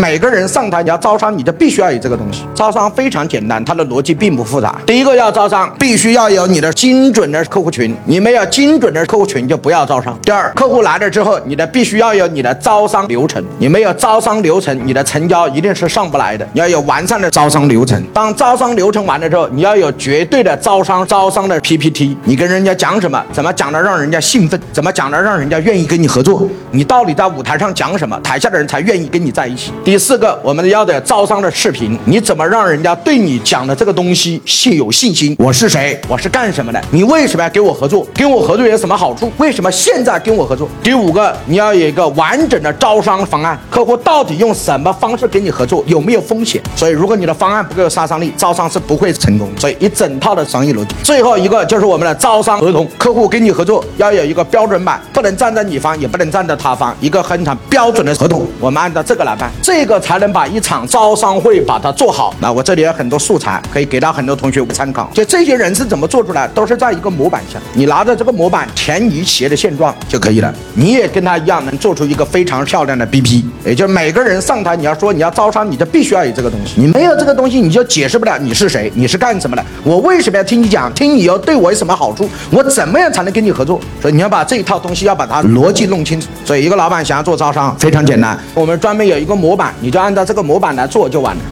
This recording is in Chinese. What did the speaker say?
每个人上台你要招商，你就必须要有这个东西。招商非常简单，它的逻辑并不复杂。第一个要招商，必须要有你的精准的客户群，你没有精准的客户群就不要招商。第二，客户来了之后，你的必须要有你的招商流程，你没有招商流程，你的成交一定是上不来的。你要有完善的招商流程。当招商流程完了之后，你要有绝对的招商招商的 PPT，你跟人家讲什么，怎么讲的让人家兴奋，怎么讲的让人家愿意跟你合作，你到底在舞台上讲什么，台下的人才愿意跟你在一起。第四个，我们要的招商的视频，你怎么让人家对你讲的这个东西信有信心？我是谁？我是干什么的？你为什么要跟我合作？跟我合作有什么好处？为什么现在跟我合作？第五个，你要有一个完整的招商方案，客户到底用什么方式跟你合作？有没有风险？所以，如果你的方案不够有杀伤力，招商是不会成功。所以，一整套的商业逻辑。最后一个就是我们的招商合同，客户跟你合作要有一个标准版，不能站在你方，也不能站在他方，一个很场标准的合同，我们按照这个来办，这这个才能把一场招商会把它做好。那我这里有很多素材，可以给到很多同学参考。就这些人是怎么做出来，都是在一个模板下，你拿着这个模板填你企业的现状就可以了。你也跟他一样，能做出一个非常漂亮的 BP。也就是每个人上台，你要说你要招商，你就必须要有这个东西。你没有这个东西，你就解释不了你是谁，你是干什么的，我为什么要听你讲？听你又对我有什么好处？我怎么样才能跟你合作？所以你要把这一套东西要把它逻辑弄清楚。所以一个老板想要做招商非常简单，我们专门有一个模板，你就按照这个模板来做就完了。